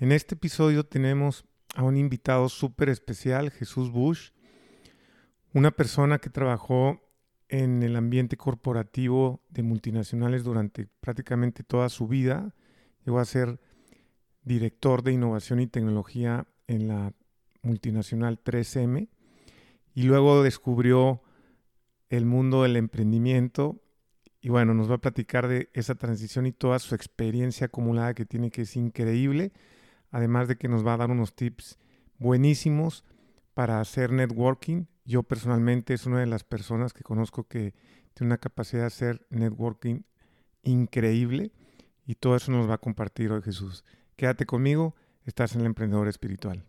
En este episodio tenemos a un invitado súper especial, Jesús Bush, una persona que trabajó en el ambiente corporativo de multinacionales durante prácticamente toda su vida. Llegó a ser director de innovación y tecnología en la multinacional 3M y luego descubrió el mundo del emprendimiento y bueno, nos va a platicar de esa transición y toda su experiencia acumulada que tiene que es increíble, además de que nos va a dar unos tips buenísimos para hacer networking. Yo personalmente es una de las personas que conozco que tiene una capacidad de hacer networking increíble y todo eso nos va a compartir hoy Jesús. Quédate conmigo, estás en el emprendedor espiritual.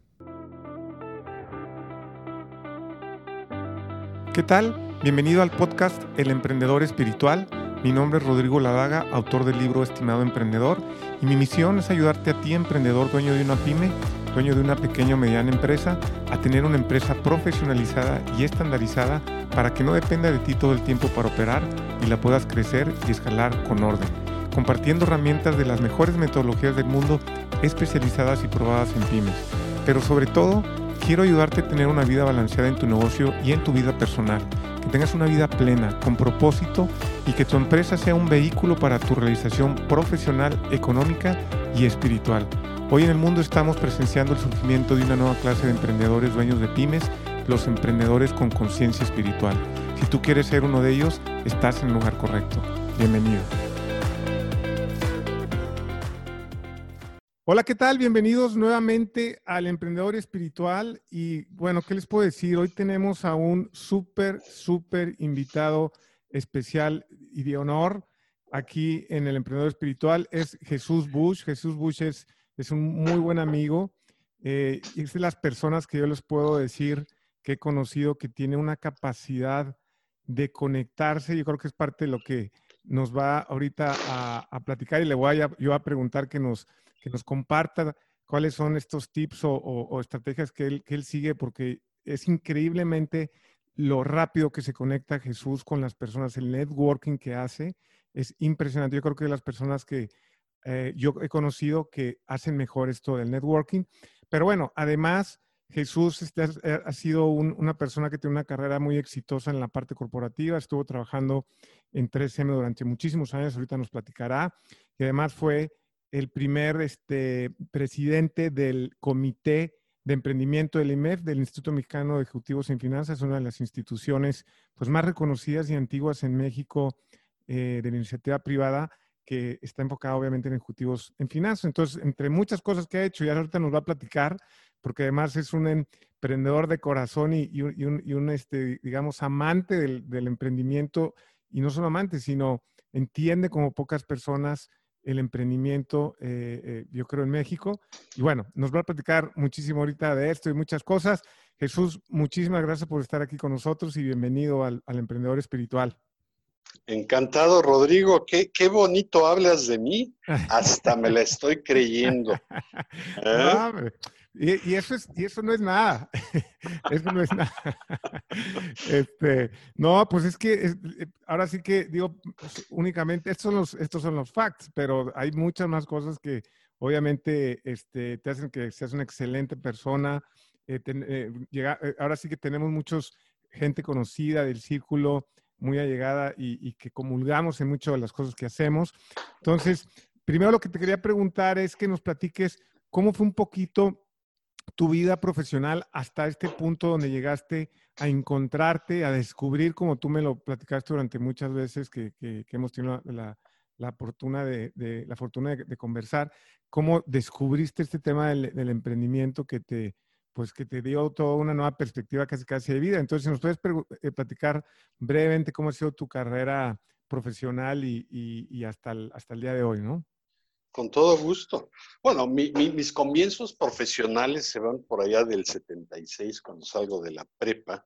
¿Qué tal? Bienvenido al podcast El Emprendedor Espiritual. Mi nombre es Rodrigo Ladaga, autor del libro Estimado Emprendedor, y mi misión es ayudarte a ti, emprendedor, dueño de una pyme, dueño de una pequeña o mediana empresa, a tener una empresa profesionalizada y estandarizada para que no dependa de ti todo el tiempo para operar y la puedas crecer y escalar con orden, compartiendo herramientas de las mejores metodologías del mundo especializadas y probadas en pymes. Pero sobre todo, quiero ayudarte a tener una vida balanceada en tu negocio y en tu vida personal, que tengas una vida plena, con propósito y que tu empresa sea un vehículo para tu realización profesional, económica y espiritual. Hoy en el mundo estamos presenciando el surgimiento de una nueva clase de emprendedores dueños de pymes, los emprendedores con conciencia espiritual. Si tú quieres ser uno de ellos, estás en el lugar correcto. Bienvenido. Hola, ¿qué tal? Bienvenidos nuevamente al Emprendedor Espiritual. Y bueno, ¿qué les puedo decir? Hoy tenemos a un súper, súper invitado especial y de honor aquí en el Emprendedor Espiritual. Es Jesús Bush. Jesús Bush es, es un muy buen amigo. Eh, es de las personas que yo les puedo decir que he conocido que tiene una capacidad de conectarse. Yo creo que es parte de lo que nos va ahorita a, a platicar y le voy a, yo a preguntar que nos que nos comparta cuáles son estos tips o, estrategias que él, que él sigue, porque es increíblemente lo rápido que se conecta Jesús con las personas, el networking que hace es impresionante. Yo creo que las personas que eh, yo he conocido que hacen mejor esto del networking. Pero bueno, además, Jesús este, ha sido una persona que tiene una carrera muy exitosa en la parte corporativa, estuvo trabajando en 3M durante muchísimos años, ahorita nos platicará, y además fue el primer este, presidente del Comité de Emprendimiento del IMEF, del Instituto Mexicano de Ejecutivos en Finanzas, una de las instituciones pues, más reconocidas y antiguas en México eh, de la iniciativa privada, que está enfocada obviamente en ejecutivos en finanzas. Entonces, entre muchas cosas que ha hecho, y ahorita nos va a platicar, porque además es un emprendedor de corazón y, un, este, digamos, amante del emprendimiento, y no solo amante, sino entiende como pocas personas el emprendimiento, eh, eh, yo creo, en México. Y bueno, nos va a platicar muchísimo ahorita de esto y muchas cosas. Jesús, muchísimas gracias por estar aquí con nosotros y bienvenido al, Emprendedor Espiritual. Encantado, Rodrigo. Qué, qué, bonito hablas de mí. Hasta me la estoy creyendo. ¿Eh? Y, eso es, y eso no es nada. eso no es nada. Este, no, pues es que eh, ahora sí que digo, pues, únicamente, estos son, los, estos son los facts, pero hay muchas más cosas que obviamente este, te hacen que seas una excelente persona. Eh, eh, ahora sí que tenemos muchos gente conocida del círculo, muy allegada y, y que comulgamos en muchas de las cosas que hacemos. Entonces, primero lo que te quería preguntar es que nos platiques cómo fue un poquito tu vida profesional hasta este punto donde llegaste a encontrarte, a descubrir, como tú me lo platicaste durante muchas veces que, hemos tenido la, fortuna, de, la fortuna de, conversar, cómo descubriste este tema del, emprendimiento que te, pues que te dio toda una nueva perspectiva casi casi de vida. Entonces, si nos puedes eh, platicar brevemente cómo ha sido tu carrera profesional y, hasta, hasta el día de hoy, ¿no? Con todo gusto. Bueno, mis comienzos profesionales se van por allá del 76, cuando salgo de la prepa.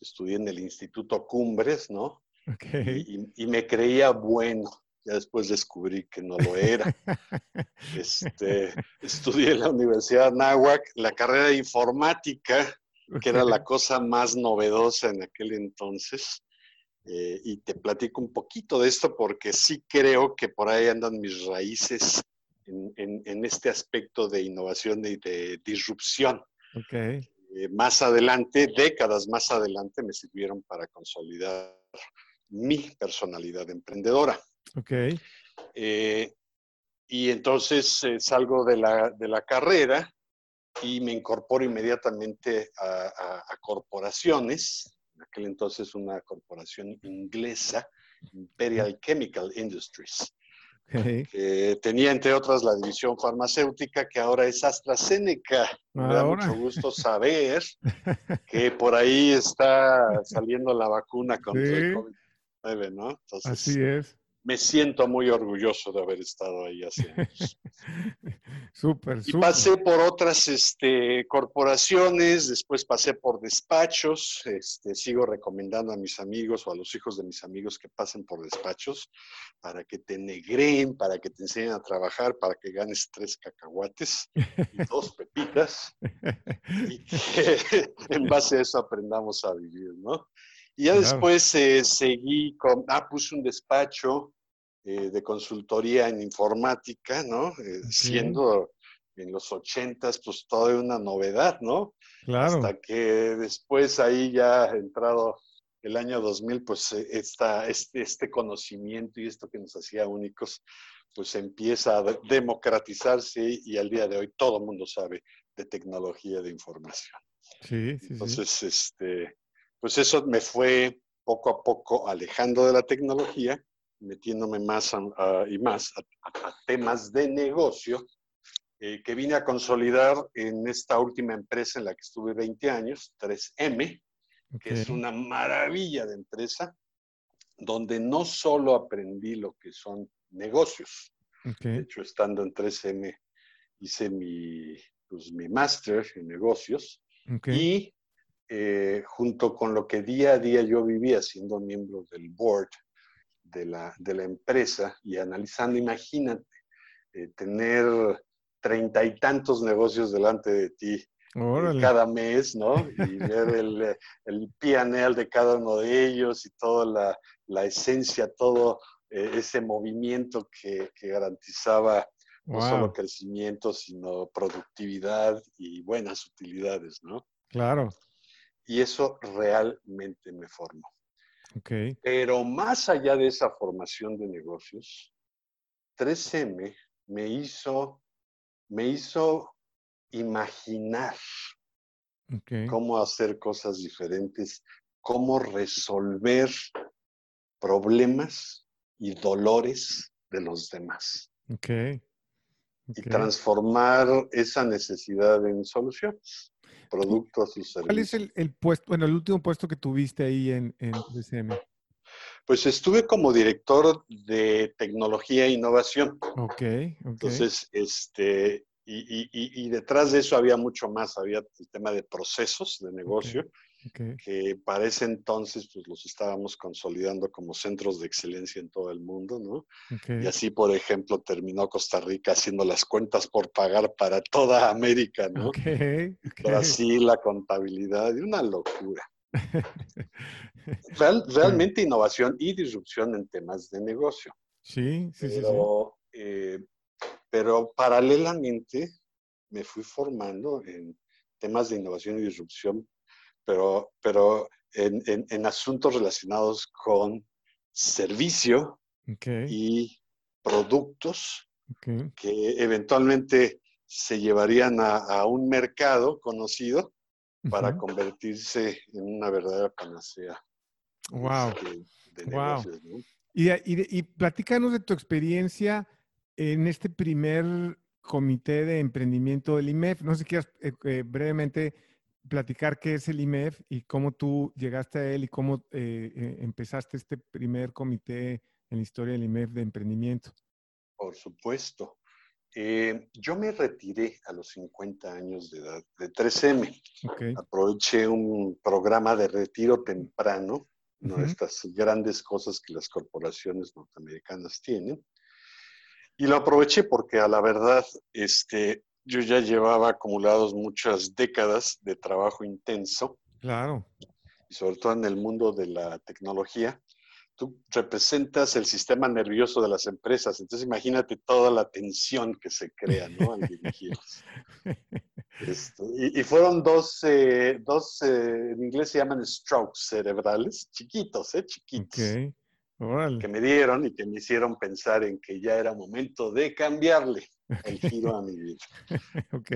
Estudié en el Instituto Cumbres, ¿no? Y, me creía bueno. Ya después descubrí que no lo era. Este, estudié en la Universidad Náhuac la carrera de informática, que era la cosa más novedosa en aquel entonces. Eh, y te platico un poquito de esto porque sí creo que por ahí andan mis raíces en, este aspecto de innovación y de disrupción. Okay. Eh, más adelante, décadas más adelante, me sirvieron para consolidar mi personalidad emprendedora. Ok. Eh, y entonces eh, salgo de la, de la, carrera y me incorporo inmediatamente a, a, corporaciones, en aquel entonces una corporación inglesa, Imperial Chemical Industries. que tenía entre otras la división farmacéutica que ahora es AstraZeneca. Me da mucho gusto saber que por ahí está saliendo la vacuna contra el COVID-19, ¿no? Así es me siento muy orgulloso de haber estado ahí hace años. súper, Y pasé por otras este, corporaciones, después pasé por despachos, este, sigo recomendando a mis amigos o a los hijos de mis amigos que pasen por despachos para que te negreen, para que te enseñen a trabajar, para que ganes tres cacahuates y dos pepitas y que en base a eso aprendamos a vivir, ¿no? Y ya después eh, seguí con, ah, puse un despacho eh, de consultoría en informática, ¿no? Eh, siendo en los ochentas, pues toda una novedad, ¿no? Claro. Hasta que después ahí ya entrado el año 2000, pues esta, este, este conocimiento y esto que nos hacía únicos, pues empieza a democratizarse y al día de hoy todo el mundo sabe de tecnología de información. Sí, sí, Entonces, este, pues eso me fue poco a poco alejando de la tecnología, metiéndome más y más a, temas de negocio, eh, que vine a consolidar en esta última empresa en la que estuve 20 años, 3M, que es una maravilla de empresa, donde no solo aprendí lo que son negocios, de hecho estando en 3M hice mi, pues, mi máster en negocios y eh, junto con lo que día a día yo vivía siendo miembro del board de la, de la empresa y analizando, imagínate, eh, tener treinta y tantos negocios delante de ti eh, cada mes, ¿no? Y ver el, el PNL de cada uno de ellos y toda la, la esencia, todo ese movimiento que, que garantizaba no solo crecimiento, sino productividad y buenas utilidades, ¿no? Claro y eso realmente me formó. Okay. Pero más allá de esa formación de negocios, 3M me hizo, me hizo imaginar cómo hacer cosas diferentes, cómo resolver problemas y dolores de los demás. Okay. Y transformar esa necesidad en soluciones productos y servicios. ¿Cuál es el, puesto, bueno, el último puesto que tuviste ahí en, en Pues estuve como director de tecnología e innovación. Ok, Entonces, este, y, y, detrás de eso había mucho más, había el tema de procesos de negocio, que para ese entonces pues los estábamos consolidando como centros de excelencia en todo el mundo, ¿no? Y así, por ejemplo, terminó Costa Rica haciendo las cuentas por pagar para toda América, ¿no? así la contabilidad, y una locura. realmente innovación y disrupción en temas de negocio. Sí, sí, sí. Eh, pero paralelamente me fui formando en temas de innovación y disrupción pero, pero en, en, asuntos relacionados con servicio y productos que eventualmente se llevarían a, un mercado conocido para convertirse en una verdadera panacea. Wow. wow. y, y, y, platícanos de tu experiencia en este primer comité de emprendimiento del IMEF. No sé si quieras eh, eh, brevemente platicar qué es el IMEF y cómo tú llegaste a él y cómo eh, eh, empezaste este primer comité en la historia del IMEF de emprendimiento. Por supuesto. Eh, yo me retiré a los 50 años de edad de 3M. Aproveché un programa de retiro temprano, una de estas grandes cosas que las corporaciones norteamericanas tienen. Y lo aproveché porque a la verdad, este, yo ya llevaba acumulados muchas décadas de trabajo intenso. Claro. Y sobre todo en el mundo de la tecnología, tú representas el sistema nervioso de las empresas, entonces imagínate toda la tensión que se crea, ¿no? Al dirigirlos. y, fueron dos, eh, dos eh, en inglés se llaman strokes cerebrales, chiquitos, ¿eh? Chiquitos. Que me dieron y que me hicieron pensar en que ya era momento de cambiarle el giro a mi vida. ok.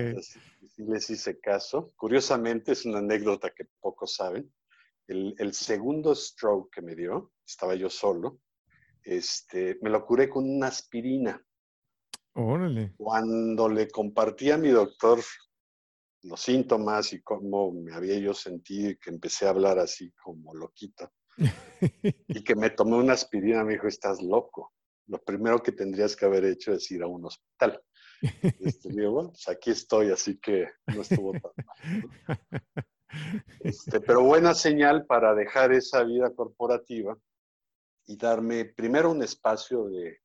les hice caso. Curiosamente, es una anécdota que pocos saben. El, el, segundo stroke que me dio, estaba yo solo, este, me lo curé con una aspirina. Órale. Cuando le compartí a mi doctor los síntomas y cómo me había yo sentido y que empecé a hablar así como loquito, y que me tomé una aspirina, me dijo, estás loco. Lo primero que tendrías que haber hecho es ir a un hospital. Este, digo, bueno, pues aquí estoy, así que no estuvo tan mal. Este, pero buena señal para dejar esa vida corporativa y darme primero un espacio de,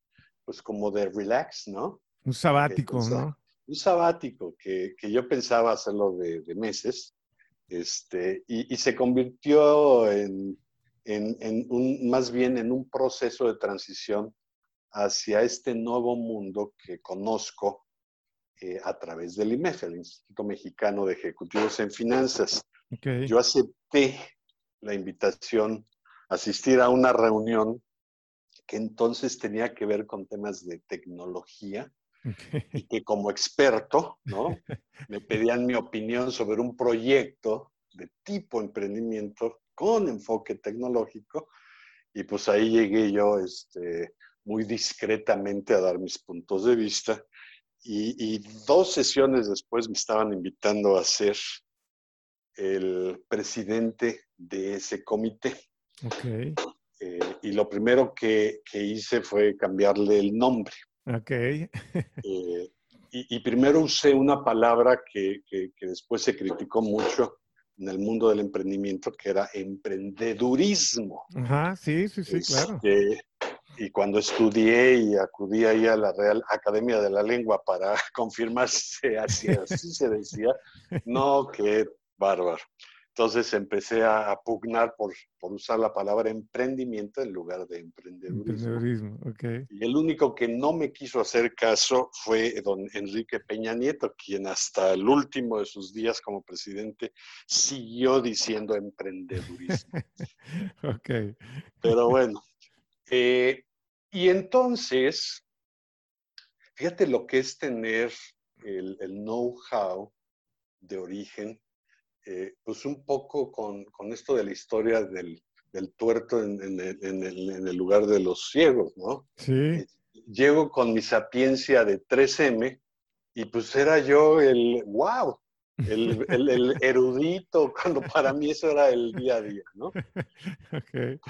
pues como de relax, ¿no? Un sabático, ¿no? Un sabático que, que, yo pensaba hacerlo de, de meses, este, y, y, se convirtió en, en, en un, más bien en un proceso de transición hacia este nuevo mundo que conozco eh, a través del IMEF, el Instituto Mexicano de Ejecutivos en Finanzas. Yo acepté la invitación a asistir a una reunión que entonces tenía que ver con temas de tecnología y que como experto, ¿no? Me pedían mi opinión sobre un proyecto de tipo emprendimiento con enfoque tecnológico y pues ahí llegué yo este, muy discretamente a dar mis puntos de vista y, dos sesiones después me estaban invitando a ser el presidente de ese comité. Okay. Eh, y lo primero que, hice fue cambiarle el nombre. Okay. Eh, y, primero usé una palabra que, que, después se criticó mucho en el mundo del emprendimiento, que era emprendedurismo. Ajá, sí, sí, sí, claro. Este, y cuando estudié y acudí ahí a la Real Academia de la Lengua para confirmar si así, se decía, no, qué bárbaro. Entonces empecé a, pugnar por, por, usar la palabra emprendimiento en lugar de emprendedurismo. Emprendedurismo, ok. Y el único que no me quiso hacer caso fue don Enrique Peña Nieto, quien hasta el último de sus días como presidente siguió diciendo emprendedurismo. ok. Pero bueno, eh, y entonces, fíjate lo que es tener el, know-how de origen, eh, pues un poco con, esto de la historia del, tuerto en, el, lugar de los ciegos, ¿no? Sí. Eh, llego con mi sapiencia de 3M y pues era yo el, wow, el, el, erudito, cuando para mí eso era el día a día, ¿no? Okay.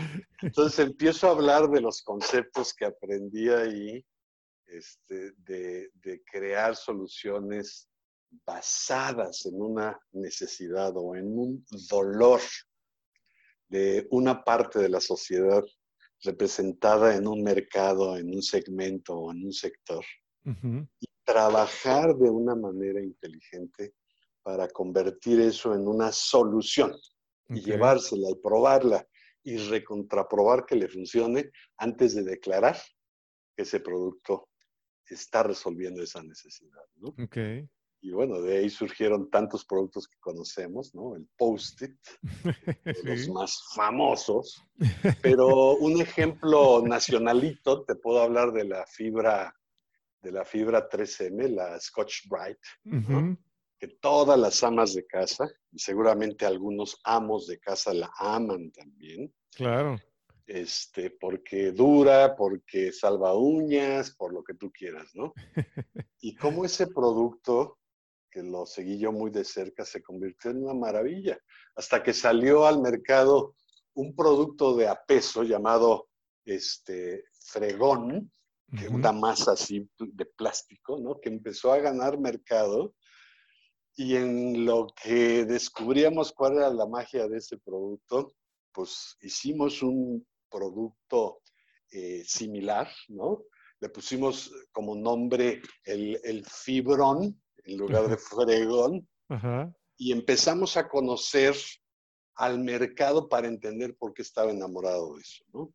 Entonces empiezo a hablar de los conceptos que aprendí ahí, este, de, de, crear soluciones basadas en una necesidad o en un dolor de una parte de la sociedad representada en un mercado, en un segmento o en un sector. Y trabajar de una manera inteligente para convertir eso en una solución y llevársela y probarla y recontraprobar que le funcione antes de declarar que ese producto está resolviendo esa necesidad. ¿no? Y bueno, de ahí surgieron tantos productos que conocemos, ¿no? El Post-it, los más famosos. Pero un ejemplo nacionalito, te puedo hablar de la fibra, de la fibra 3M, la Scotch Bright, que todas las amas de casa, y seguramente algunos amos de casa la aman también. Claro. Este, porque dura, porque salva uñas, por lo que tú quieras, ¿no? y cómo ese producto, que lo seguí yo muy de cerca, se convirtió en una maravilla, hasta que salió al mercado un producto de a peso llamado este, fregón, que una masa así de plástico, ¿no? Que empezó a ganar mercado y en lo que descubríamos cuál era la magia de ese producto, pues hicimos un producto eh, similar, ¿no? Le pusimos como nombre el, fibrón en lugar de fregón. Y empezamos a conocer al mercado para entender por qué estaba enamorado de eso, ¿no?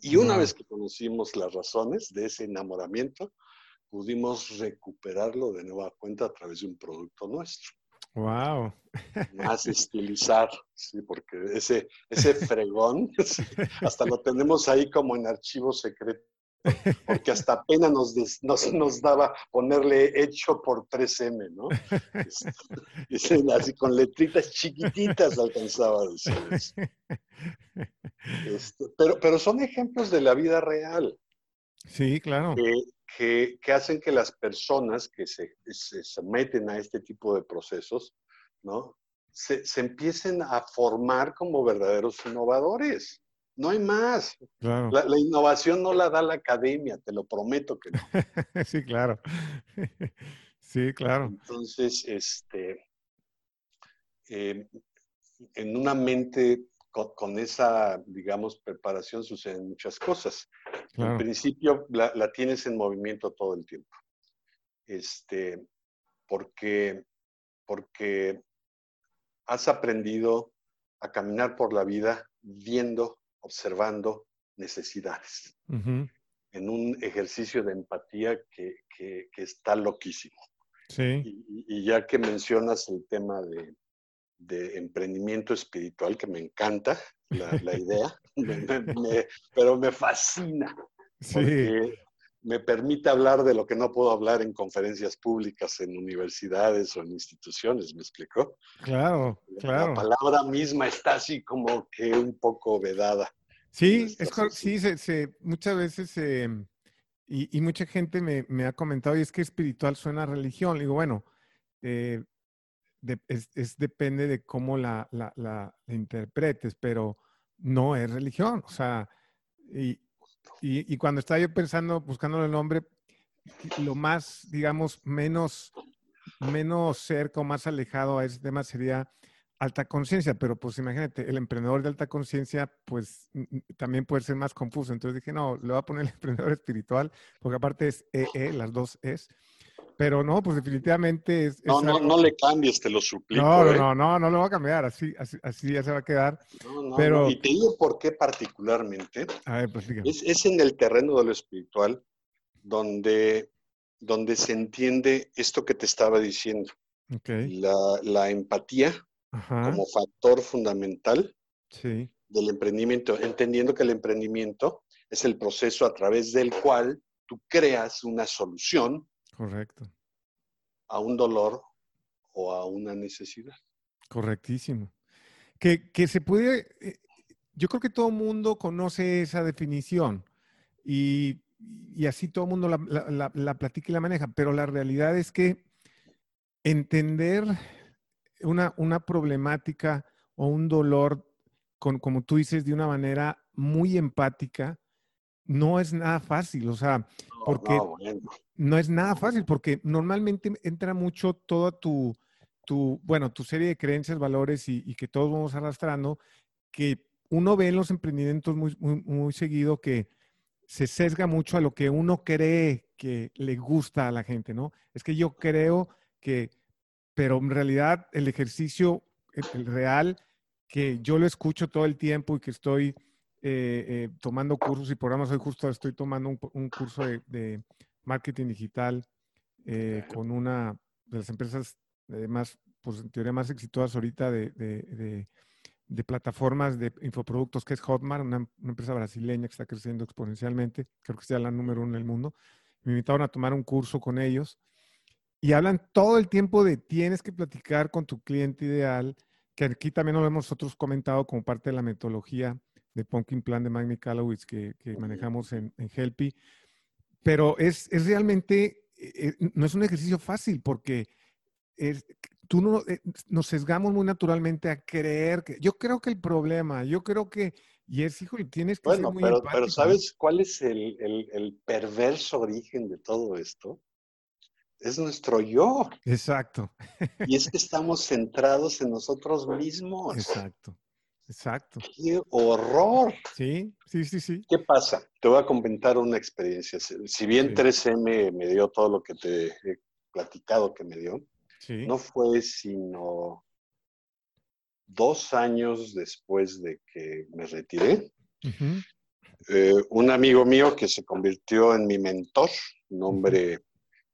Y una vez que conocimos las razones de ese enamoramiento, pudimos recuperarlo de nueva cuenta a través de un producto nuestro. Wow. Más estilizar, sí, porque ese, ese fregón, hasta lo tenemos ahí como en archivo secreto, porque hasta apenas nos, nos, daba ponerle hecho por 3M, ¿no? Este, así con letritas chiquititas alcanzaba a decir eso. Este, pero, pero son ejemplos de la vida real. Sí, claro que, hacen que las personas que se, se, someten a este tipo de procesos, ¿no? Se, empiecen a formar como verdaderos innovadores. No hay más. La, innovación no la da la academia, te lo prometo que no. sí, claro. sí, claro. Entonces, este, eh, en una mente con, esa, digamos, preparación suceden muchas cosas. En principio la, tienes en movimiento todo el tiempo. Este, porque, porque has aprendido a caminar por la vida viendo, observando necesidades. En un ejercicio de empatía que, está loquísimo. Sí. y, ya que mencionas el tema de, de emprendimiento espiritual que me encanta la, idea, pero me fascina. Porque me permite hablar de lo que no puedo hablar en conferencias públicas, en universidades o en instituciones, ¿me explicó? Claro, claro. La palabra misma está así como que un poco vedada. Sí, es, sí se, muchas veces, y, mucha gente me, me, ha comentado, y es que espiritual suena a religión. digo, bueno, eh, es, depende de cómo la, la, interpretes, pero no es religión. O sea, y, y, cuando estaba yo pensando, buscando el nombre, lo más, digamos, menos, menos cerca o más alejado a ese tema sería alta conciencia, pero pues imagínate, el emprendedor de alta conciencia, pues también puede ser más confuso. Entonces dije, no, le voy a poner el emprendedor espiritual, porque aparte es EE, las dos es. Pero no, pues definitivamente es... no, no, no le cambies, te lo suplico. No, no, ¿eh? no, no, no lo va a cambiar, así, así, ya se va a quedar. No, no, pero... Y te digo por qué particularmente. A ver, pues es, es en el terreno de lo espiritual donde, donde se entiende esto que te estaba diciendo. Okay. La, la, empatía como factor fundamental sí. del emprendimiento, entendiendo que el emprendimiento es el proceso a través del cual tú creas una solución Correcto. A un dolor o a una necesidad. Correctísimo. Que, se puede, eh, yo creo que todo el mundo conoce esa definición y, así todo el mundo la, la, platica y la maneja, pero la realidad es que entender una, una problemática o un dolor, con, como tú dices, de una manera muy empática, no es nada fácil, o sea, porque no, es nada fácil, porque normalmente entra mucho toda tu, tu bueno, tu serie de creencias, valores y, que todos vamos arrastrando, que uno ve en los emprendimientos muy, muy, muy seguido que se sesga mucho a lo que uno cree que le gusta a la gente, ¿no? Es que yo creo que, pero en realidad el ejercicio, el real, que yo lo escucho todo el tiempo y que estoy eh, eh, tomando cursos y programas. Hoy justo estoy tomando un, curso de, marketing digital eh, con una de las empresas más, pues en teoría más exitosas ahorita de, plataformas de infoproductos, que es Hotmart, una, empresa brasileña que está creciendo exponencialmente. Creo que es ya la número uno en el mundo. Me invitaron a tomar un curso con ellos y hablan todo el tiempo de tienes que platicar con tu cliente ideal, que aquí también lo hemos nosotros comentado como parte de la metodología de Pumpkin Plan de Mike Michalowicz que, manejamos en, en Helpy. Pero es, es realmente, eh, eh, no es un ejercicio fácil porque es, tú no, eh, nos sesgamos muy naturalmente a creer que, yo creo que el problema, yo creo que, y es, hijo, tienes que ser muy pero, pero ¿sabes cuál es el, el, el perverso origen de todo esto? es nuestro yo. Exacto. Y es que estamos centrados en nosotros mismos. Exacto. Exacto. ¡Qué horror! Sí, sí, sí, sí. ¿Qué pasa? Te voy a comentar una experiencia. Si bien 3M me dio todo lo que te he platicado que me dio, no fue sino dos años después de que me retiré. Eh, un amigo mío que se convirtió en mi mentor, un hombre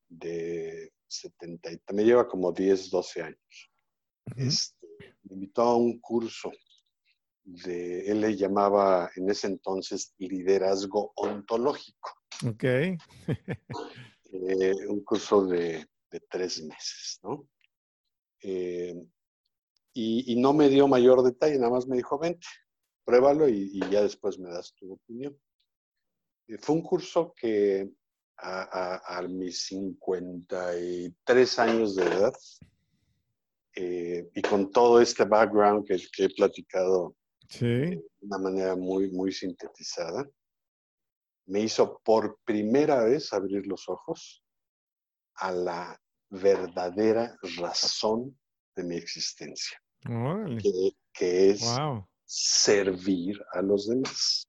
de 70, me lleva como 10, 12 años. Este, me invitó a un curso de, él le llamaba en ese entonces liderazgo ontológico. Ok. Eh, un curso de, tres meses, ¿no? Eh, y, no me dio mayor detalle, nada más me dijo, vente, pruébalo y, ya después me das tu opinión. Eh, fue un curso que a, mis 53 años de edad y con todo este background que, que he platicado de una manera muy, muy sintetizada, me hizo por primera vez abrir los ojos a la verdadera razón de mi existencia, que, es servir a los demás.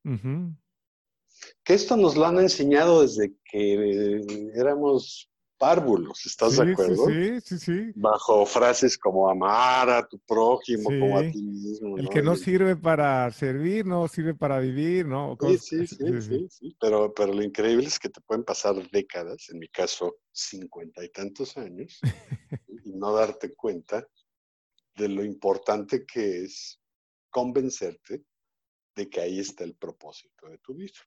Que esto nos lo han enseñado desde que éramos párvulos, ¿estás de acuerdo? Sí, sí, sí. Bajo frases como amar a tu prójimo como a ti mismo. El que no sirve para servir, no sirve para vivir, ¿no? Sí, sí, sí, sí, Pero, pero lo increíble es que te pueden pasar décadas, en mi caso, cincuenta y tantos años, y no darte cuenta de lo importante que es convencerte de que ahí está el propósito de tu vida.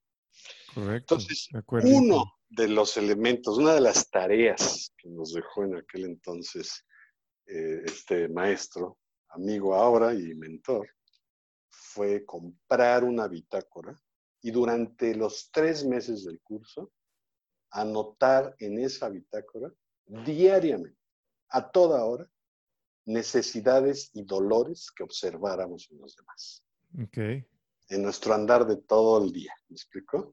Correcto. Entonces, uno de los elementos, una de las tareas que nos dejó en aquel entonces eh, este maestro, amigo ahora y mentor, fue comprar una bitácora y durante los tres meses del curso anotar en esa bitácora diariamente, a toda hora, necesidades y dolores que observáramos en los demás. Okay en nuestro andar de todo el día. ¿Me explico?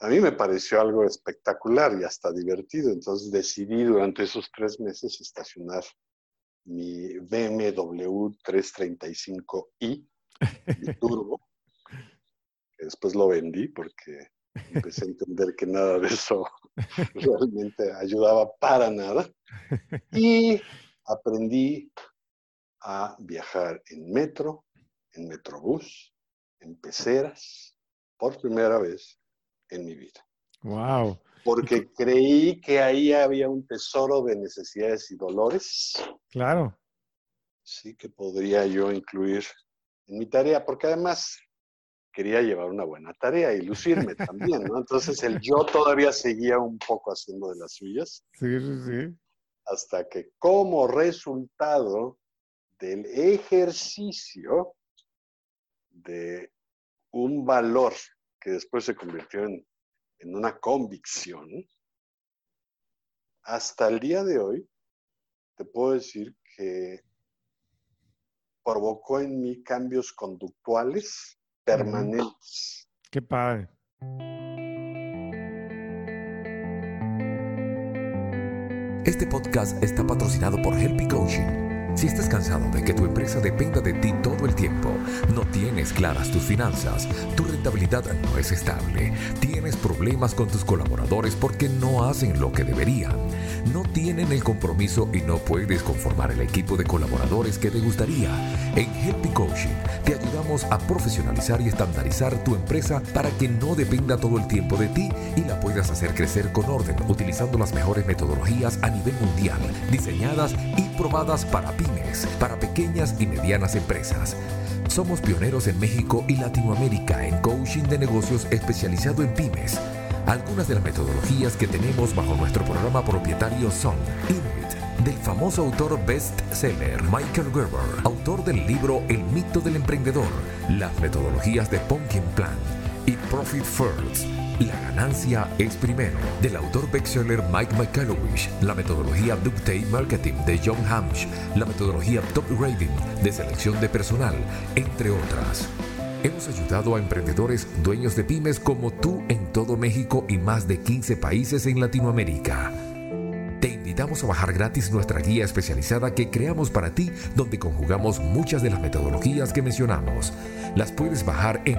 A mí me pareció algo espectacular y hasta divertido. Entonces decidí durante esos tres meses estacionar mi BMW 335i turbo, que después lo vendí porque empecé a entender que nada de eso realmente ayudaba para nada. Y aprendí a viajar en metro, en Metrobús, en peceras, por primera vez en mi vida. Wow. Porque creí que ahí había un tesoro de necesidades y dolores. Claro. Sí, que podría yo incluir en mi tarea, porque además quería llevar una buena tarea y lucirme también, ¿no? Entonces el yo todavía seguía un poco haciendo de las suyas. Sí, sí, sí. Hasta que como resultado del ejercicio de un valor que después se convirtió en, una convicción, hasta el día de hoy, te puedo decir que provocó en mí cambios conductuales permanentes. Qué padre. Este podcast está patrocinado por Helpy Coaching si estás cansado de que tu empresa dependa de ti todo el tiempo, no tienes claras tus finanzas, tu rentabilidad no es estable, tienes problemas con tus colaboradores porque no hacen lo que deberían, no tienen el compromiso y no puedes conformar el equipo de colaboradores que te gustaría, en Helpy Coaching te ayudamos a profesionalizar y estandarizar tu empresa para que no dependa todo el tiempo de ti y la puedas hacer crecer con orden utilizando las mejores metodologías a nivel mundial, diseñadas y probadas para pymes, para pequeñas y medianas empresas. Somos pioneros en México y Latinoamérica en coaching de negocios especializado en pymes. Algunas de las metodologías que tenemos bajo nuestro programa propietario son Inuit, del famoso autor bestseller Michael Gerber, autor del libro El mito del emprendedor, las metodologías de Pumpkin Plan y Profit First. La ganancia es primero, del autor bestseller Mike McCallowich, la metodología Ductate Marketing de John Hamsh, la metodología Top Grading de selección de personal, entre otras. Hemos ayudado a emprendedores dueños de pymes como tú en todo México y más de 15 países en Latinoamérica. Te invitamos a bajar gratis nuestra guía especializada que creamos para ti donde conjugamos muchas de las metodologías que mencionamos. Las puedes bajar en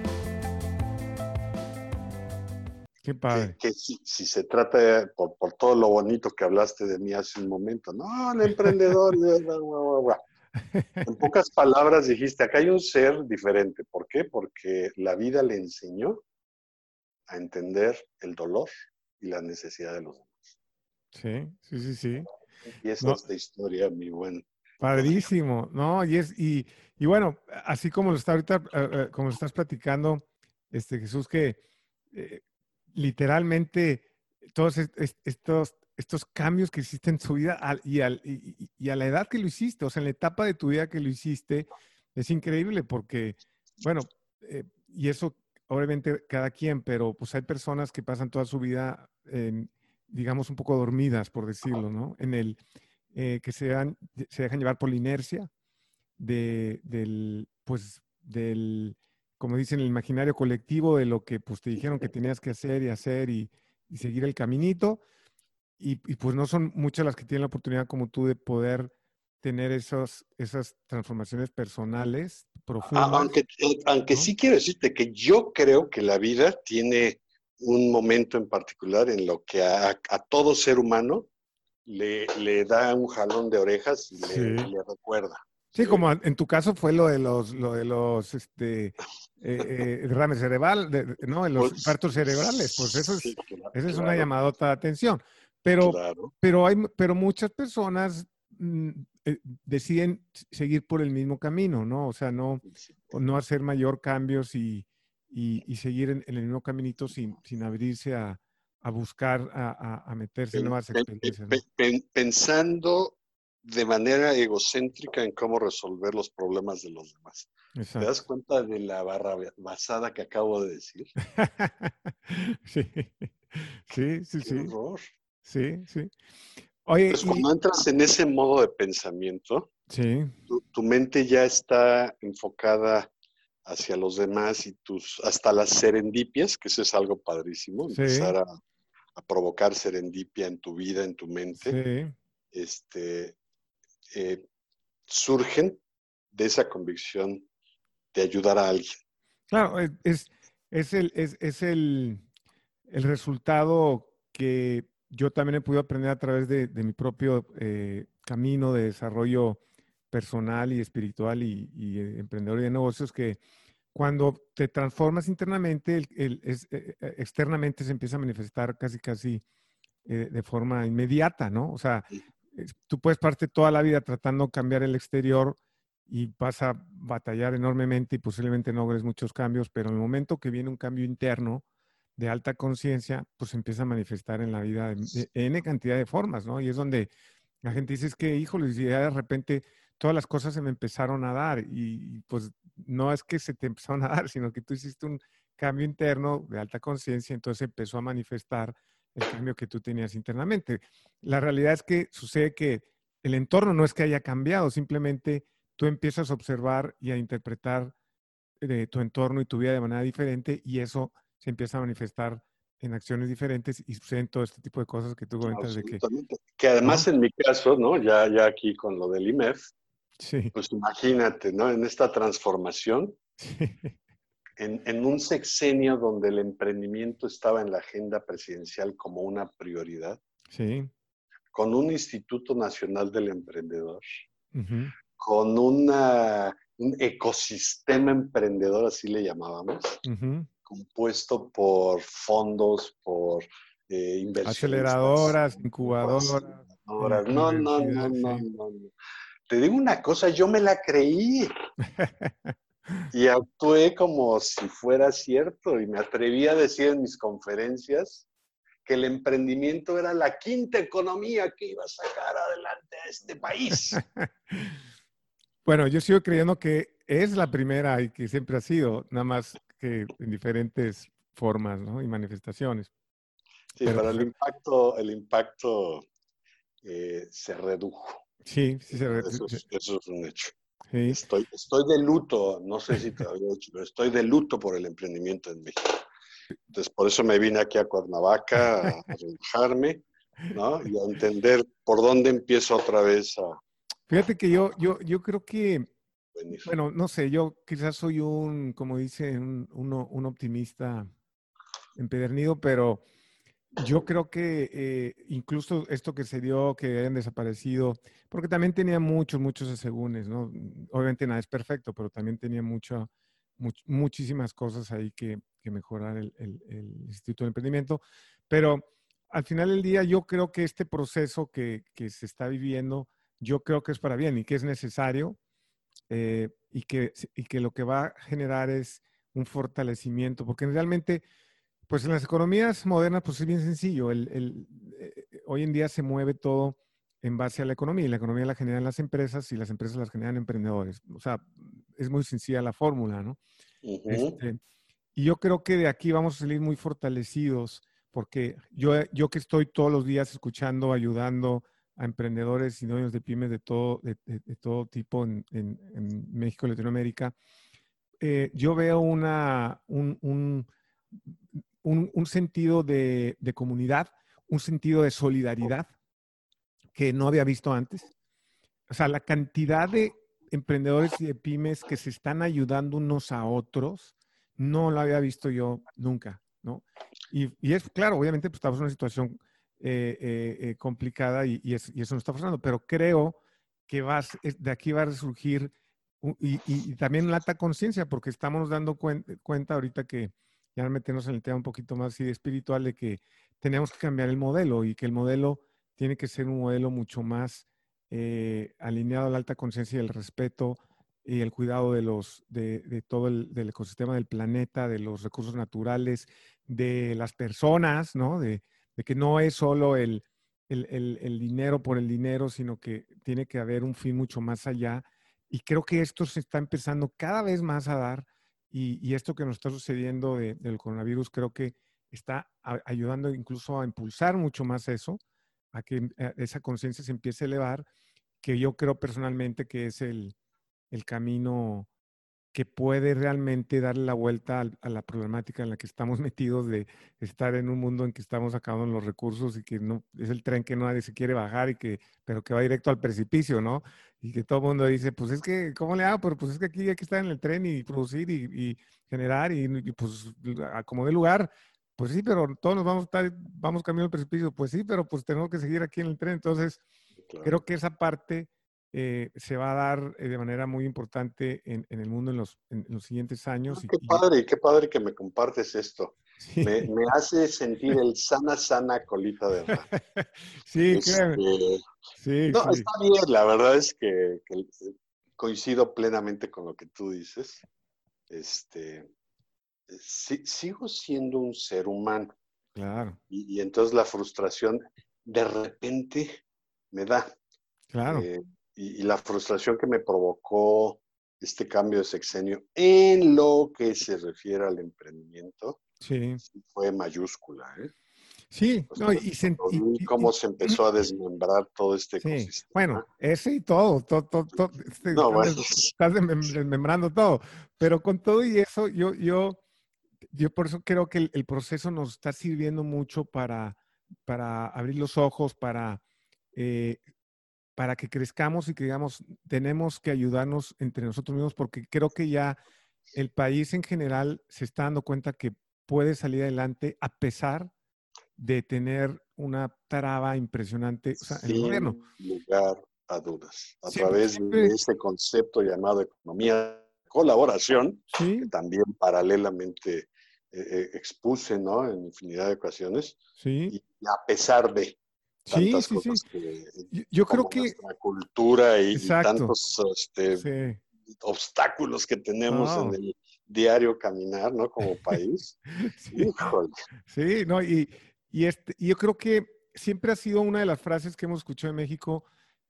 Qué padre. Que, si, se trata, por, todo lo bonito que hablaste de mí hace un momento, no, el emprendedor, en pocas palabras dijiste, acá hay un ser diferente. ¿Por qué? Porque la vida le enseñó a entender el dolor y la necesidad de los demás. Sí, sí, sí, sí. Y esa es la historia, mi buen. Padrísimo, ¿no? Y es, y, y bueno, así como lo está ahorita, eh, eh, como lo estás platicando, este Jesús, que eh, literalmente todos estos, estos cambios que hiciste en tu vida y, a la edad que lo hiciste, o sea, en la etapa de tu vida que lo hiciste, es increíble porque, bueno, eh, y eso obviamente cada quien, pero pues hay personas que pasan toda su vida, digamos, un poco dormidas, por decirlo, ¿no? En el eh, que se, se dejan llevar por la inercia de, del, pues, del como dicen, el imaginario colectivo de lo que pues, te dijeron que tenías que hacer y hacer y, seguir el caminito. Y, pues no son muchas las que tienen la oportunidad como tú de poder tener esos, esas transformaciones personales profundas. aunque, eh, aunque sí quiero decirte que yo creo que la vida tiene un momento en particular en lo que a, todo ser humano le, le, da un jalón de orejas y le recuerda. Sí, como en tu caso fue lo de los, lo de los, este, eh, eh derrames cerebral, de, ¿no? En los pues, partos cerebrales, pues eso es, esa es una llamadota de atención. Pero, pero hay, pero muchas personas mm, eh, deciden seguir por el mismo camino, ¿no? O sea, no, no hacer mayor cambios y, y, seguir en, el mismo caminito sin, sin abrirse a, a buscar, a, a, meterse en nuevas experiencias. Pensando de manera egocéntrica en cómo resolver los problemas de los demás. ¿Te das cuenta de la barra basada que acabo de decir? sí, sí, sí. sí. Sí, sí. Oye, pues cuando entras en ese modo de pensamiento, sí. tu, mente ya está enfocada hacia los demás y tus, hasta las serendipias, que eso es algo padrísimo, empezar a, a, provocar serendipia en tu vida, en tu mente. Sí. Este, eh, surgen de esa convicción de ayudar a alguien. Claro, es, es, el, es, el, resultado que yo también he podido aprender a través de, mi propio eh, camino de desarrollo personal y espiritual y, y, emprendedor de negocios, que cuando te transformas internamente, el, es, eh, externamente se empieza a manifestar casi, casi de forma inmediata, ¿no? O sea, tú puedes parte toda la vida tratando de cambiar el exterior y vas a batallar enormemente y posiblemente no logres muchos cambios, pero en el momento que viene un cambio interno de alta conciencia, pues empieza a manifestar en la vida de, N cantidad de formas, ¿no? Y es donde la gente dice, es que, híjole, y de repente todas las cosas se me empezaron a dar y, y pues no es que se te empezaron a dar, sino que tú hiciste un cambio interno de alta conciencia, entonces empezó a manifestar el cambio que tú tenías internamente. La realidad es que sucede que el entorno no es que haya cambiado, simplemente tú empiezas a observar y a interpretar de tu entorno y tu vida de manera diferente y eso se empieza a manifestar en acciones diferentes y suceden todo este tipo de cosas que tú comentas de que... Que además en mi caso, ¿no? Ya, ya aquí con lo del IMEF, sí. pues imagínate, ¿no? En esta transformación, en, un sexenio donde el emprendimiento estaba en la agenda presidencial como una prioridad, sí. con un Instituto Nacional del Emprendedor, con una, un ecosistema emprendedor, así le llamábamos, compuesto por fondos, por eh, inversiones. Aceleradoras, incubadoras. No, no, no, no, no, no. Te digo una cosa, yo me la creí. Y actué como si fuera cierto y me atreví a decir en mis conferencias que el emprendimiento era la quinta economía que iba a sacar adelante a este país. bueno, yo sigo creyendo que es la primera y que siempre ha sido, nada más que en diferentes formas y manifestaciones. Sí, pero, el impacto, el impacto eh, se redujo. Sí, sí se redujo. Eso, es un hecho. Estoy, estoy de luto, no sé si te había dicho, pero estoy de luto por el emprendimiento en México. Entonces, por eso me vine aquí a Cuernavaca a, relajarme, ¿no? Y a entender por dónde empiezo otra vez a... Fíjate que yo, yo, yo creo que, bueno, no sé, yo quizás soy un, como dice, un, un optimista empedernido, pero yo creo que eh, incluso esto que se dio, que hayan desaparecido, porque también tenía muchos, muchos asegúnes, ¿no? Obviamente nada es perfecto, pero también tenía mucho, muchísimas cosas ahí que, mejorar el, Instituto de Emprendimiento. Pero al final del día, yo creo que este proceso que, se está viviendo, yo creo que es para bien y que es necesario eh, y, que, y que lo que va a generar es un fortalecimiento, porque realmente pues en las economías modernas, pues es bien sencillo. El, eh, hoy en día se mueve todo en base a la economía y la economía la generan las empresas y las empresas las generan emprendedores. O sea, es muy sencilla la fórmula, ¿no? Este, y yo creo que de aquí vamos a salir muy fortalecidos porque yo, yo que estoy todos los días escuchando, ayudando a emprendedores y dueños de pymes de todo, de, todo tipo en, México y Latinoamérica, eh, yo veo una, un un, sentido de, comunidad, un sentido de solidaridad que no había visto antes. O sea, la cantidad de emprendedores y de pymes que se están ayudando unos a otros, no lo había visto yo nunca, ¿no? Y, es claro, obviamente, pues estamos en una situación eh, eh, eh, complicada y, eso no está pasando, pero creo que vas, de aquí va a resurgir y, y, también la alta conciencia, porque estamos dando cuenta ahorita que ya meternos en el tema un poquito más espiritual de que tenemos que cambiar el modelo y que el modelo tiene que ser un modelo mucho más eh, alineado a la alta conciencia y el respeto y el cuidado de los de, todo el ecosistema del planeta, de los recursos naturales, de las personas, ¿no? De, que no es solo el, el, dinero por el dinero, sino que tiene que haber un fin mucho más allá. Y creo que esto se está empezando cada vez más a dar y, esto que nos está sucediendo del coronavirus creo que está ayudando incluso a impulsar mucho más eso, a que eh, esa conciencia se empiece a elevar, que yo creo personalmente que es el, el camino que puede realmente darle la vuelta a, la problemática en la que estamos metidos de estar en un mundo en que estamos acabando los recursos y que no es el tren que nadie se quiere bajar y que pero que va directo al precipicio, ¿no? Y que todo el mundo dice, pues es que, ¿cómo le hago? Pero pues es que aquí hay que estar en el tren y producir y, generar y, pues como de lugar. Pues sí, pero todos nos vamos a estar, vamos cambiando el precipicio. Pues sí, pero pues tenemos que seguir aquí en el tren. Entonces, creo que esa parte eh, se va a dar eh, de manera muy importante en, el mundo en los, en, los siguientes años. Ah, qué padre, qué padre que me compartes esto. Me, hace sentir el sana, sana colita de rana. sí, este, sí, no, está bien, la verdad es que, coincido plenamente con lo que tú dices. Este, sigo siendo un ser humano. Claro. Y, entonces la frustración de repente me da. Claro. Eh, y, la frustración que me provocó este cambio de sexenio en lo que se refiere al emprendimiento sí. fue mayúscula. ¿eh? Sí, no, y, cómo se empezó a desmembrar todo este ecosistema. Bueno, ese y todo, todo, todo, este, no, estás desmembrando todo, pero con todo y eso, yo, yo, yo por eso creo que el, proceso nos está sirviendo mucho para, para abrir los ojos, para eh, para que crezcamos y que digamos, tenemos que ayudarnos entre nosotros mismos, porque creo que ya el país en general se está dando cuenta que puede salir adelante a pesar de tener una traba impresionante o sea, el gobierno. lugar a dudas. A través de ese concepto llamado economía colaboración, que también paralelamente eh, eh, expuse ¿no? en infinidad de ocasiones, sí. y a pesar de Sí, sí, sí. yo, creo que... La cultura y, tantos este, obstáculos que tenemos en el diario caminar, ¿no? Como país. sí. sí, no, y, y, este, yo creo que siempre ha sido una de las frases que hemos escuchado en México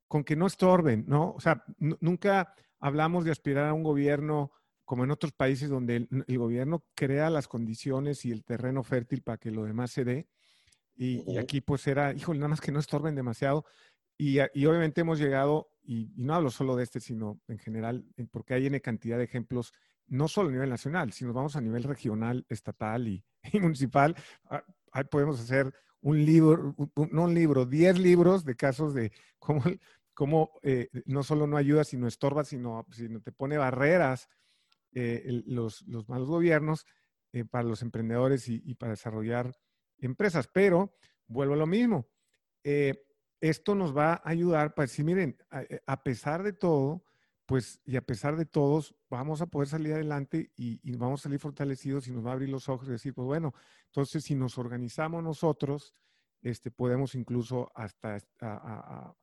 con que no estorben, ¿no? O sea, nunca hablamos de aspirar a un gobierno como en otros países donde el, gobierno crea las condiciones y el terreno fértil para que lo demás se dé. Y, aquí pues era, híjole, nada más que no estorben demasiado. y, obviamente hemos llegado, y, no hablo solo de este, sino en general, porque hay una cantidad de ejemplos, no solo a nivel nacional, sino vamos a nivel regional, estatal y, municipal. Ah, ahí podemos hacer un libro, no un libro, 10 libros de casos de cómo, cómo eh, no solo no ayuda, sino estorba, sino, sino te pone barreras eh, los, los, malos gobiernos eh, para los emprendedores y, para desarrollar empresas. Pero vuelvo a lo mismo. esto nos va a ayudar para decir, miren, a, pesar de todo, pues, y a pesar de todos, vamos a poder salir adelante y, y, vamos a salir fortalecidos y nos va a abrir los ojos y decir, pues bueno, entonces si nos organizamos nosotros, este, podemos incluso hasta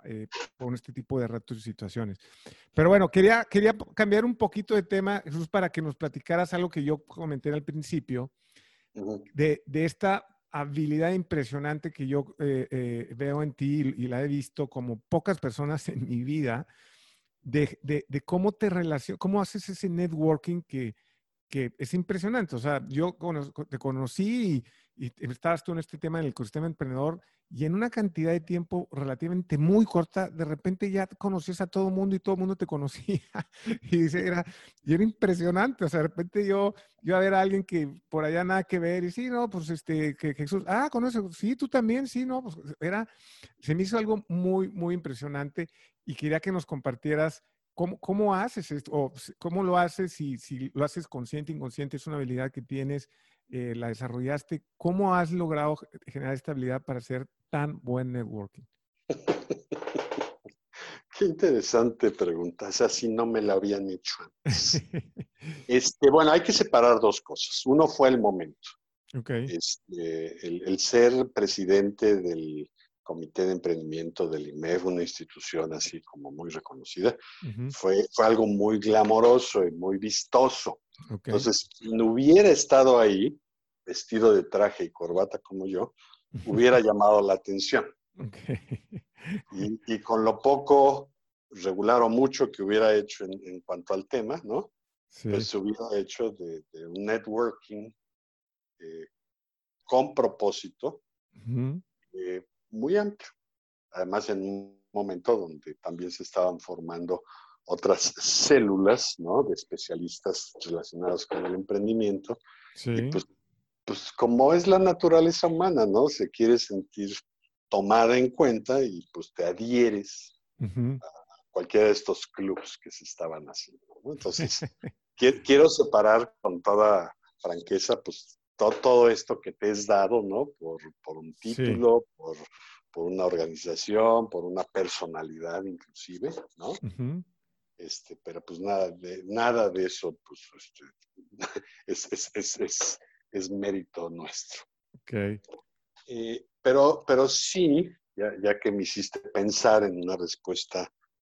eh, con este tipo de retos y situaciones. Pero bueno, quería, quería cambiar un poquito de tema, Jesús, para que nos platicaras algo que yo comenté al principio, de, de esta habilidad impresionante que yo eh, eh, veo en ti y, la he visto como pocas personas en mi vida, de, de, de cómo te relacionas, cómo haces ese networking que, que es impresionante. O sea, yo te conocí y, y, estabas tú en este tema en el ecosistema emprendedor y en una cantidad de tiempo relativamente muy corta, de repente ya conocías a todo el mundo y todo el mundo te conocía. y, era, y era impresionante. O sea, de repente yo, yo a ver a alguien que por allá nada que ver y sí, no, pues este, que Jesús, ah, conoces, sí, tú también, sí, no, pues era, se me hizo algo muy, muy impresionante y quería que nos compartieras ¿Cómo, haces esto? ¿O ¿Cómo lo haces? Si, si lo haces consciente, inconsciente, es una habilidad que tienes, eh, la desarrollaste. ¿Cómo has logrado generar esta habilidad para hacer tan buen networking? Qué interesante pregunta. Esa sí no me la habían hecho antes. este, bueno, hay que separar dos cosas. Uno fue el momento. Okay. Este, el, el, ser presidente del Comité de Emprendimiento del IMEF, una institución así como muy reconocida, fue, fue algo muy glamoroso y muy vistoso. Entonces, si no hubiera estado ahí, vestido de traje y corbata como yo, hubiera llamado la atención. Y, con lo poco, regular o mucho que hubiera hecho en, cuanto al tema, ¿no? Pues se hubiera hecho de, un networking eh, con propósito, muy amplio. Además, en un momento donde también se estaban formando otras células, ¿no? De especialistas relacionados con el emprendimiento. Sí. Pues, pues, como es la naturaleza humana, ¿no? Se quiere sentir tomada en cuenta y pues te adhieres a cualquiera de estos clubs que se estaban haciendo. Entonces, quiero separar con toda franqueza, pues todo, esto que te es dado, ¿no? Por, un título, por, una organización, por una personalidad inclusive, ¿no? este, pero pues nada de, nada de eso, pues este, es, mérito nuestro. Okay. Eh, pero, pero sí, ya, que me hiciste pensar en una respuesta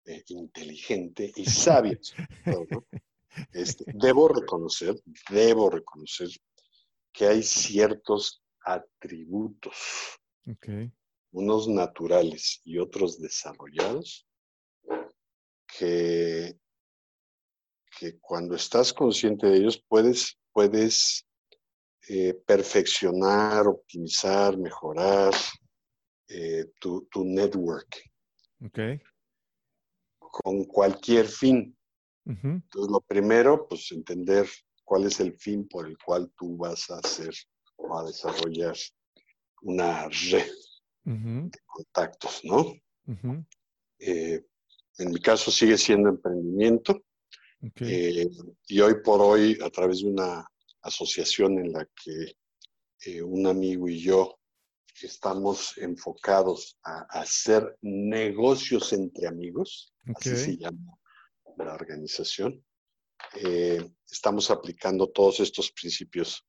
eh, inteligente y sabia, este, debo reconocer, debo reconocer que hay ciertos atributos, unos naturales y otros desarrollados, que, que cuando estás consciente de ellos puedes, puedes eh, perfeccionar, optimizar, mejorar eh, tu, tu network. Con cualquier fin. Entonces, lo primero, pues entender cuál es el fin por el cual tú vas a hacer o a desarrollar una red de contactos, ¿no? Eh, en mi caso sigue siendo emprendimiento. Eh, y hoy por hoy, a través de una asociación en la que eh, un amigo y yo estamos enfocados a, hacer negocios entre amigos, así se llama la organización, eh, estamos aplicando todos estos principios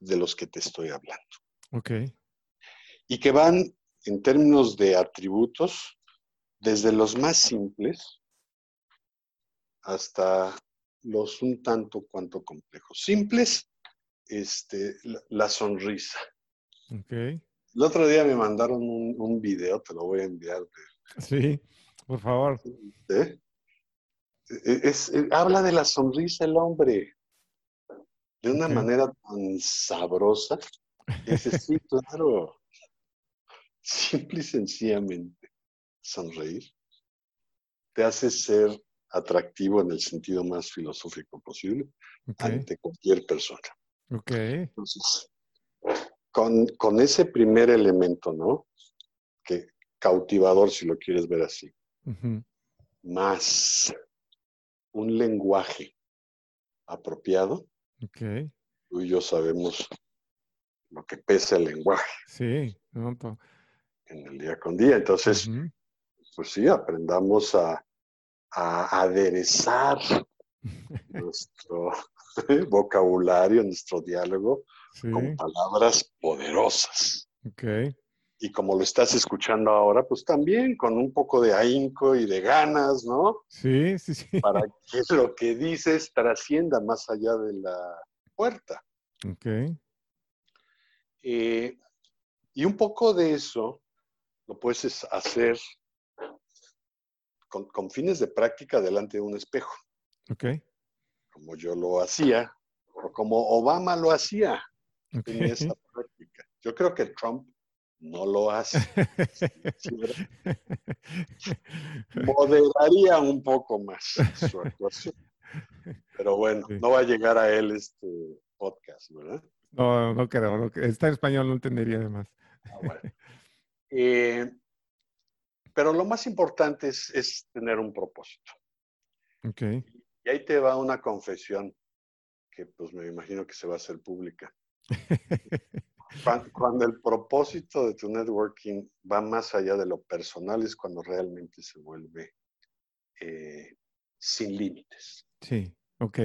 de los que te estoy hablando. Ok. Y que van en términos de atributos, desde los más simples hasta los un tanto cuanto complejos. Simples, este, la, sonrisa. Ok. El otro día me mandaron un, un, video, te lo voy a enviar. Sí, por favor. ¿Eh? Es, habla de la sonrisa el hombre de una manera tan sabrosa. Es sí, claro. Simple y sencillamente. sonreír, te hace ser atractivo en el sentido más filosófico posible ante cualquier persona. Ok. Entonces, con, con, ese primer elemento, ¿no? Que cautivador, si lo quieres ver así, más un lenguaje apropiado, okay. tú y yo sabemos lo que pesa el lenguaje. Sí, en el día con día. Entonces, pues sí, aprendamos a, a aderezar nuestro vocabulario, nuestro diálogo con palabras poderosas. Okay. Y como lo estás escuchando ahora, pues también con un poco de ahínco y de ganas, ¿no? Sí, sí, sí. Para que lo que dices trascienda más allá de la puerta. Ok. Eh, y un poco de eso lo puedes hacer con, fines de práctica delante de un espejo. Ok. Como yo lo hacía, o como Obama lo hacía en esa práctica. Yo creo que Trump no lo hace. Moderaría un poco más su actuación. Pero bueno, no va a llegar a él este podcast, ¿verdad? No, no creo. está en español, no entendería además. Ah, eh, pero lo más importante es, tener un propósito. Ok. Y ahí te va una confesión que pues me imagino que se va a hacer pública. cuando, el propósito de tu networking va más allá de lo personal es cuando realmente se vuelve eh, sin límites. Sí, ok.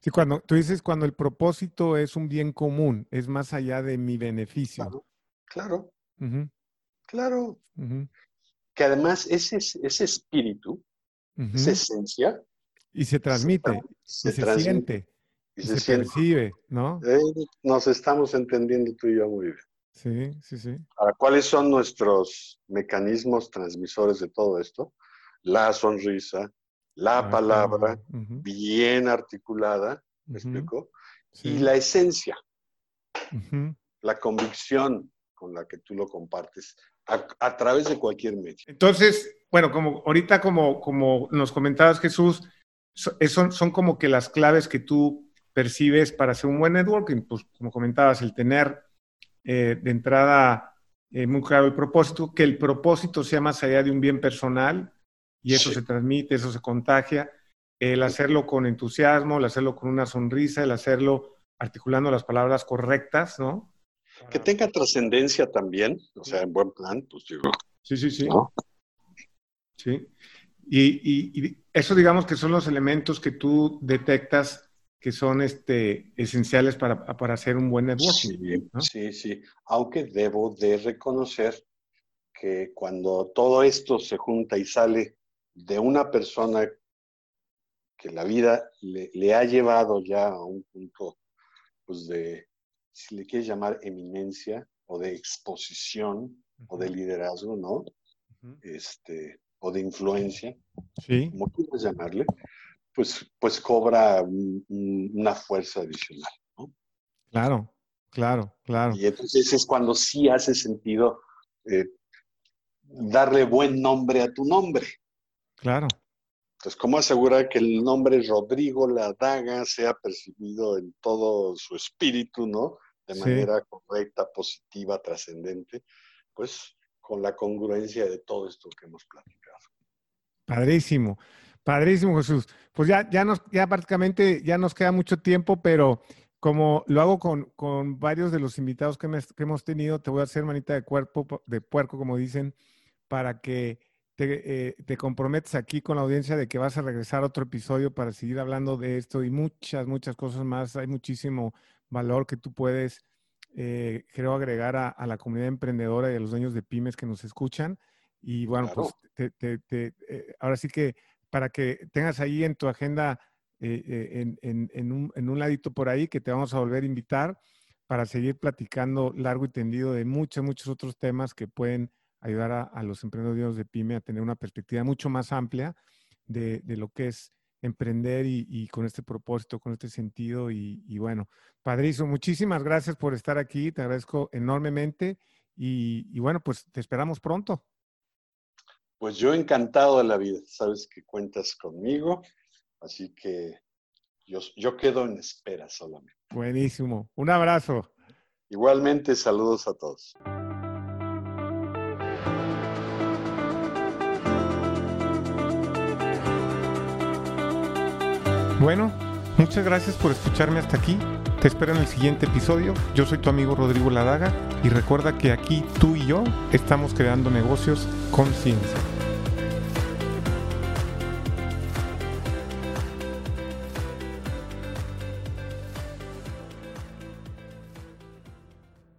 Sí, cuando tú dices cuando el propósito es un bien común, es más allá de mi beneficio. Claro. Claro. Que además ese, ese espíritu, esa esencia. Y se transmite, se, se, siente, y se, percibe, ¿no? Eh, nos estamos entendiendo tú y yo muy bien. Sí, sí, sí. Ahora, ¿cuáles son nuestros mecanismos transmisores de todo esto? La sonrisa, la ah, palabra bien articulada, ¿me explico? Y la esencia, la convicción con la que tú lo compartes a, través de cualquier medio. Entonces, bueno, como ahorita como, como nos comentabas Jesús, son, son como que las claves que tú percibes para hacer un buen networking, pues como comentabas, el tener eh, de entrada eh, muy claro el propósito, que el propósito sea más allá de un bien personal, y eso se transmite, eso se contagia. El hacerlo con entusiasmo, el hacerlo con una sonrisa, el hacerlo articulando las palabras correctas, ¿no? Que tenga trascendencia también, o sea, en buen plan, pues digo. Sí, sí, sí. Sí. Y, y, eso digamos que son los elementos que tú detectas que son este, esenciales para, para hacer un buen networking. Sí, sí, sí. Aunque debo de reconocer que cuando todo esto se junta y sale de una persona que la vida le, ha llevado ya a un punto, pues de, si le quieres llamar eminencia o de exposición o de liderazgo, ¿no? Este, o de influencia, ¿Sí? como quieras llamarle, pues, pues cobra una fuerza adicional, ¿no? Claro, claro, claro. Y entonces es cuando sí hace sentido eh, darle buen nombre a tu nombre. Claro. Entonces, ¿cómo asegurar que el nombre Rodrigo La Daga sea percibido en todo su espíritu, ¿no? De manera correcta, positiva, trascendente, pues con la congruencia de todo esto que hemos platicado. Padrísimo, padrísimo Jesús. Pues ya, ya nos, ya prácticamente ya nos queda mucho tiempo, pero como lo hago con, con varios de los invitados que, que, hemos tenido, te voy a hacer manita de cuerpo, de puerco, como dicen, para que te, eh, te, comprometes aquí con la audiencia de que vas a regresar a otro episodio para seguir hablando de esto y muchas, muchas cosas más. Hay muchísimo valor que tú puedes, eh, creo, agregar a, la comunidad emprendedora y a los dueños de pymes que nos escuchan. Y bueno, pues te, eh, ahora sí que para que tengas ahí en tu agenda, en, en, en, un, en un ladito por ahí, que te vamos a volver a invitar para seguir platicando largo y tendido de muchos, muchos otros temas que pueden ayudar a, los emprendedores de pyme a tener una perspectiva mucho más amplia de, lo que es emprender y, con este propósito, con este sentido. Y, bueno, Padrizo, muchísimas gracias por estar aquí, te agradezco enormemente y, bueno, pues te esperamos pronto. Pues yo encantado de la vida, sabes que cuentas conmigo, así que yo, yo quedo en espera solamente. Buenísimo, un abrazo. Igualmente, saludos a todos. Bueno, muchas gracias por escucharme hasta aquí. Te espero en el siguiente episodio. Yo soy tu amigo Rodrigo Ladaga y recuerda que aquí tú y yo estamos creando negocios con ciencia.